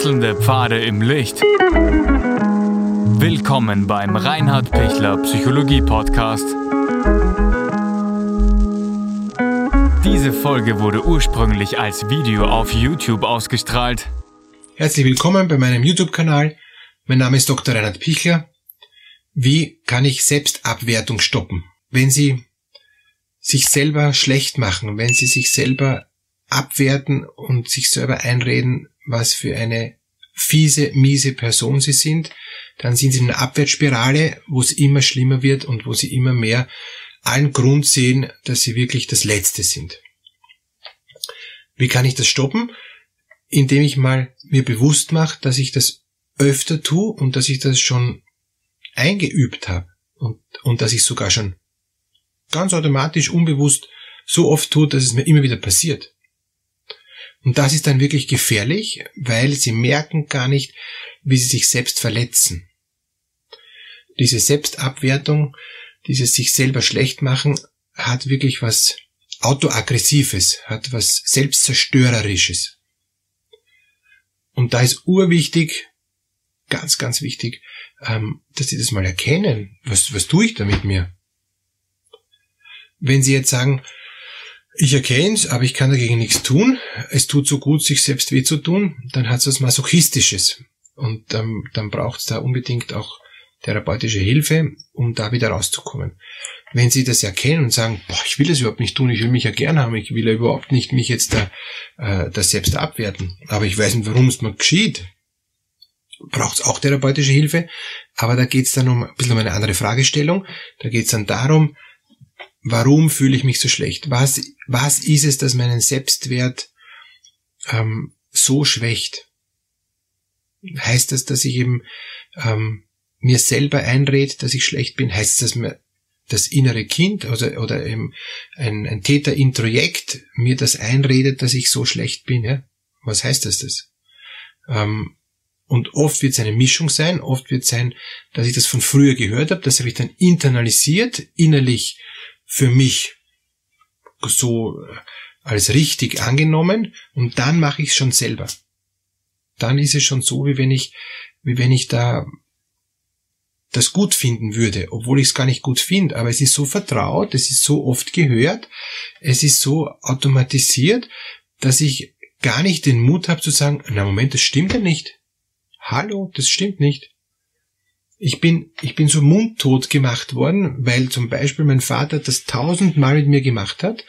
Wechselnde Pfade im Licht. Willkommen beim Reinhard Pichler Psychologie Podcast. Diese Folge wurde ursprünglich als Video auf YouTube ausgestrahlt. Herzlich willkommen bei meinem YouTube-Kanal. Mein Name ist Dr. Reinhard Pichler. Wie kann ich Selbstabwertung stoppen? Wenn Sie sich selber schlecht machen, wenn Sie sich selber abwerten und sich selber einreden, was für eine fiese, miese Person sie sind, dann sind sie in einer Abwärtsspirale, wo es immer schlimmer wird und wo sie immer mehr allen Grund sehen, dass sie wirklich das Letzte sind. Wie kann ich das stoppen? Indem ich mal mir bewusst mache, dass ich das öfter tue und dass ich das schon eingeübt habe und, und dass ich sogar schon ganz automatisch, unbewusst so oft tue, dass es mir immer wieder passiert. Und das ist dann wirklich gefährlich, weil sie merken gar nicht, wie sie sich selbst verletzen. Diese Selbstabwertung, dieses sich selber schlecht machen, hat wirklich was autoaggressives, hat was selbstzerstörerisches. Und da ist urwichtig, ganz, ganz wichtig, ähm, dass sie das mal erkennen. Was, was tue ich da mit mir? Wenn sie jetzt sagen, ich erkenne es, aber ich kann dagegen nichts tun. Es tut so gut, sich selbst weh zu tun. Dann hat es was Masochistisches. Und ähm, dann braucht es da unbedingt auch therapeutische Hilfe, um da wieder rauszukommen. Wenn Sie das erkennen und sagen, boah, ich will das überhaupt nicht tun, ich will mich ja gern haben, ich will ja überhaupt nicht mich jetzt da, äh, das selbst abwerten, aber ich weiß nicht, warum es mir geschieht, braucht es auch therapeutische Hilfe, aber da geht es dann um ein bisschen um eine andere Fragestellung. Da geht es dann darum, warum fühle ich mich so schlecht? Was, was ist es, das meinen Selbstwert ähm, so schwächt? Heißt das, dass ich eben ähm, mir selber einrede, dass ich schlecht bin? Heißt das, dass mir das innere Kind oder, oder eben ein, ein Täter-Introjekt mir das einredet, dass ich so schlecht bin? Ja? Was heißt das? das? Ähm, und oft wird es eine Mischung sein, oft wird es sein, dass ich das von früher gehört habe, das habe ich dann internalisiert, innerlich für mich so äh, als richtig angenommen und dann mache ich es schon selber. Dann ist es schon so, wie wenn ich, wie wenn ich da das gut finden würde, obwohl ich es gar nicht gut finde, aber es ist so vertraut, es ist so oft gehört, es ist so automatisiert, dass ich gar nicht den Mut habe zu sagen, na Moment, das stimmt ja nicht. Hallo, das stimmt nicht ich bin, ich bin so mundtot gemacht worden, weil zum Beispiel mein Vater das tausendmal mit mir gemacht hat,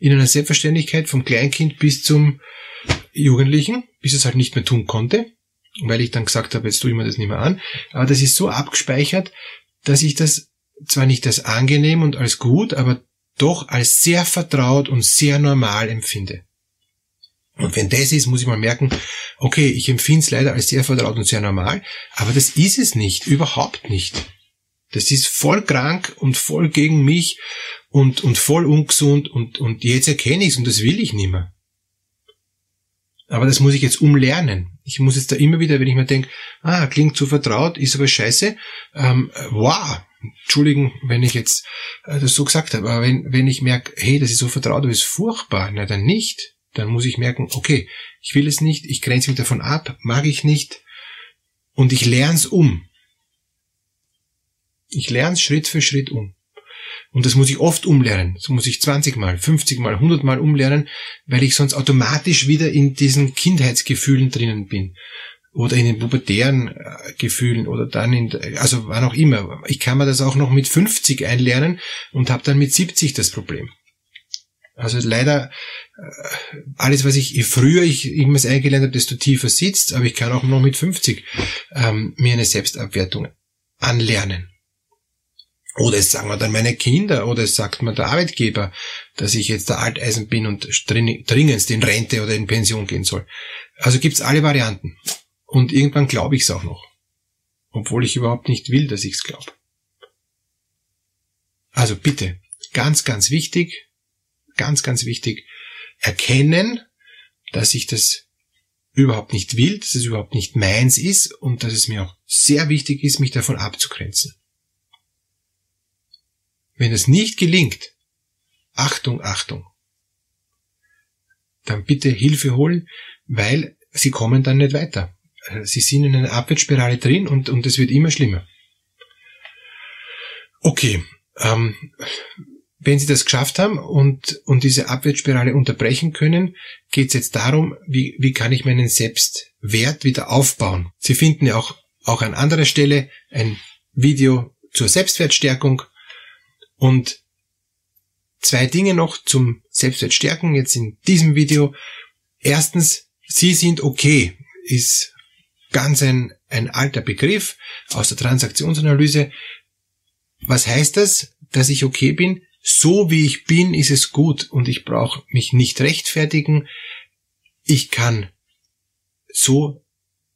in einer Selbstverständlichkeit vom Kleinkind bis zum Jugendlichen, bis es halt nicht mehr tun konnte, weil ich dann gesagt habe, jetzt tue ich mir das nicht mehr an. Aber das ist so abgespeichert, dass ich das zwar nicht als angenehm und als gut, aber doch als sehr vertraut und sehr normal empfinde. Und wenn das ist, muss ich mal merken, okay, ich empfinde es leider als sehr vertraut und sehr normal, aber das ist es nicht, überhaupt nicht. Das ist voll krank und voll gegen mich und, und voll ungesund und, und jetzt erkenne ich es und das will ich nicht mehr. Aber das muss ich jetzt umlernen. Ich muss jetzt da immer wieder, wenn ich mir denke, ah, klingt zu vertraut, ist aber scheiße, ähm, wow, Entschuldigen, wenn ich jetzt äh, das so gesagt habe, aber wenn, wenn ich merke, hey, das ist so vertraut, aber ist furchtbar, na dann nicht dann muss ich merken, okay, ich will es nicht, ich grenze mich davon ab, mag ich nicht und ich lerne es um. Ich lerne es Schritt für Schritt um. Und das muss ich oft umlernen. Das muss ich 20 mal, 50 mal, 100 mal umlernen, weil ich sonst automatisch wieder in diesen Kindheitsgefühlen drinnen bin. Oder in den pubertären äh, Gefühlen oder dann in, also wann auch immer. Ich kann mir das auch noch mit 50 einlernen und habe dann mit 70 das Problem. Also leider, alles, was ich, je früher ich irgendwas eingelernt habe, desto tiefer sitzt, aber ich kann auch noch mit 50 ähm, mir eine Selbstabwertung anlernen. Oder es sagen wir dann meine Kinder, oder es sagt mir der Arbeitgeber, dass ich jetzt der Alteisen bin und dringendst in Rente oder in Pension gehen soll. Also gibt's alle Varianten. Und irgendwann glaube ich es auch noch. Obwohl ich überhaupt nicht will, dass ich es glaube. Also bitte, ganz, ganz wichtig, ganz, ganz wichtig, erkennen, dass ich das überhaupt nicht will, dass es überhaupt nicht meins ist und dass es mir auch sehr wichtig ist, mich davon abzugrenzen. Wenn es nicht gelingt, Achtung, Achtung, dann bitte Hilfe holen, weil sie kommen dann nicht weiter. sie sind in einer Abwärtsspirale drin und, und es wird immer schlimmer. Okay, ähm, wenn Sie das geschafft haben und, und diese Abwärtsspirale unterbrechen können, geht es jetzt darum, wie, wie kann ich meinen Selbstwert wieder aufbauen. Sie finden ja auch, auch an anderer Stelle ein Video zur Selbstwertstärkung und zwei Dinge noch zum Selbstwertstärken jetzt in diesem Video. Erstens, Sie sind okay, ist ganz ein, ein alter Begriff aus der Transaktionsanalyse. Was heißt das, dass ich okay bin? So wie ich bin, ist es gut und ich brauche mich nicht rechtfertigen. Ich kann so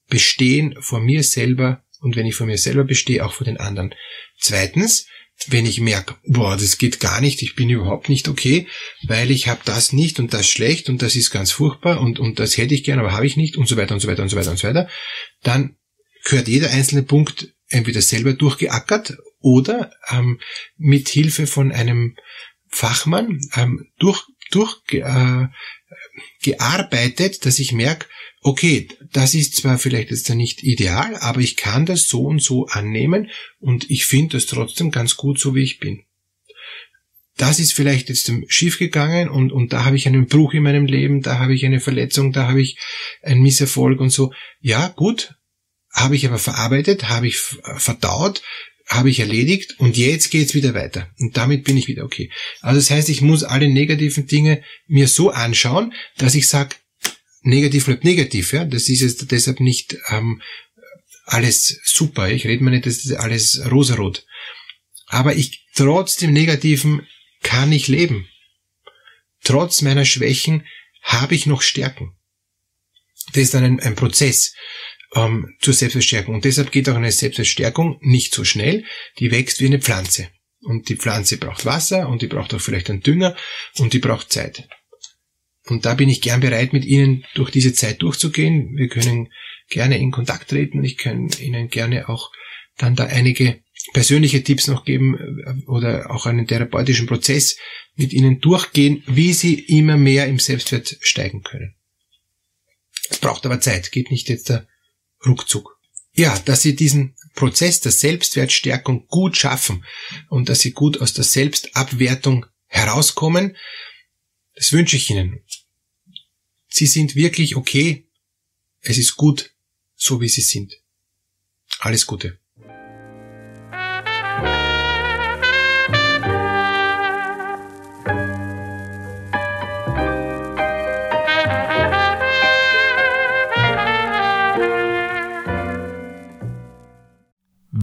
bestehen vor mir selber und wenn ich vor mir selber bestehe, auch vor den anderen. Zweitens, wenn ich merke, boah, das geht gar nicht, ich bin überhaupt nicht okay, weil ich habe das nicht und das schlecht und das ist ganz furchtbar und, und das hätte ich gern, aber habe ich nicht und so weiter und so weiter und so weiter und so weiter, dann gehört jeder einzelne Punkt entweder selber durchgeackert oder ähm, mit Hilfe von einem Fachmann ähm, durch, durch äh, gearbeitet, dass ich merke, okay, das ist zwar vielleicht jetzt nicht ideal, aber ich kann das so und so annehmen und ich finde das trotzdem ganz gut, so wie ich bin. Das ist vielleicht jetzt schief gegangen und, und da habe ich einen Bruch in meinem Leben, da habe ich eine Verletzung, da habe ich einen Misserfolg und so. Ja, gut, habe ich aber verarbeitet, habe ich verdaut, habe ich erledigt und jetzt geht's wieder weiter. Und damit bin ich wieder okay. Also das heißt, ich muss alle negativen Dinge mir so anschauen, dass ich sage, negativ bleibt negativ. Ja? Das ist jetzt deshalb nicht ähm, alles super. Ich rede mir nicht, das ist alles rosarot. Aber ich trotz dem Negativen kann ich leben. Trotz meiner Schwächen habe ich noch Stärken. Das ist dann ein, ein Prozess ähm, zur Selbstverstärkung. Und deshalb geht auch eine Selbstverstärkung nicht so schnell. Die wächst wie eine Pflanze. Und die Pflanze braucht Wasser und die braucht auch vielleicht einen Dünger und die braucht Zeit. Und da bin ich gern bereit, mit Ihnen durch diese Zeit durchzugehen. Wir können gerne in Kontakt treten. Ich kann Ihnen gerne auch dann da einige persönliche Tipps noch geben äh, oder auch einen therapeutischen Prozess mit Ihnen durchgehen, wie Sie immer mehr im Selbstwert steigen können. Es braucht aber Zeit, geht nicht jetzt da ruckzuck. Ja, dass Sie diesen Prozess der Selbstwertstärkung gut schaffen und dass Sie gut aus der Selbstabwertung herauskommen, das wünsche ich Ihnen. Sie sind wirklich okay. Es ist gut, so wie Sie sind. Alles Gute.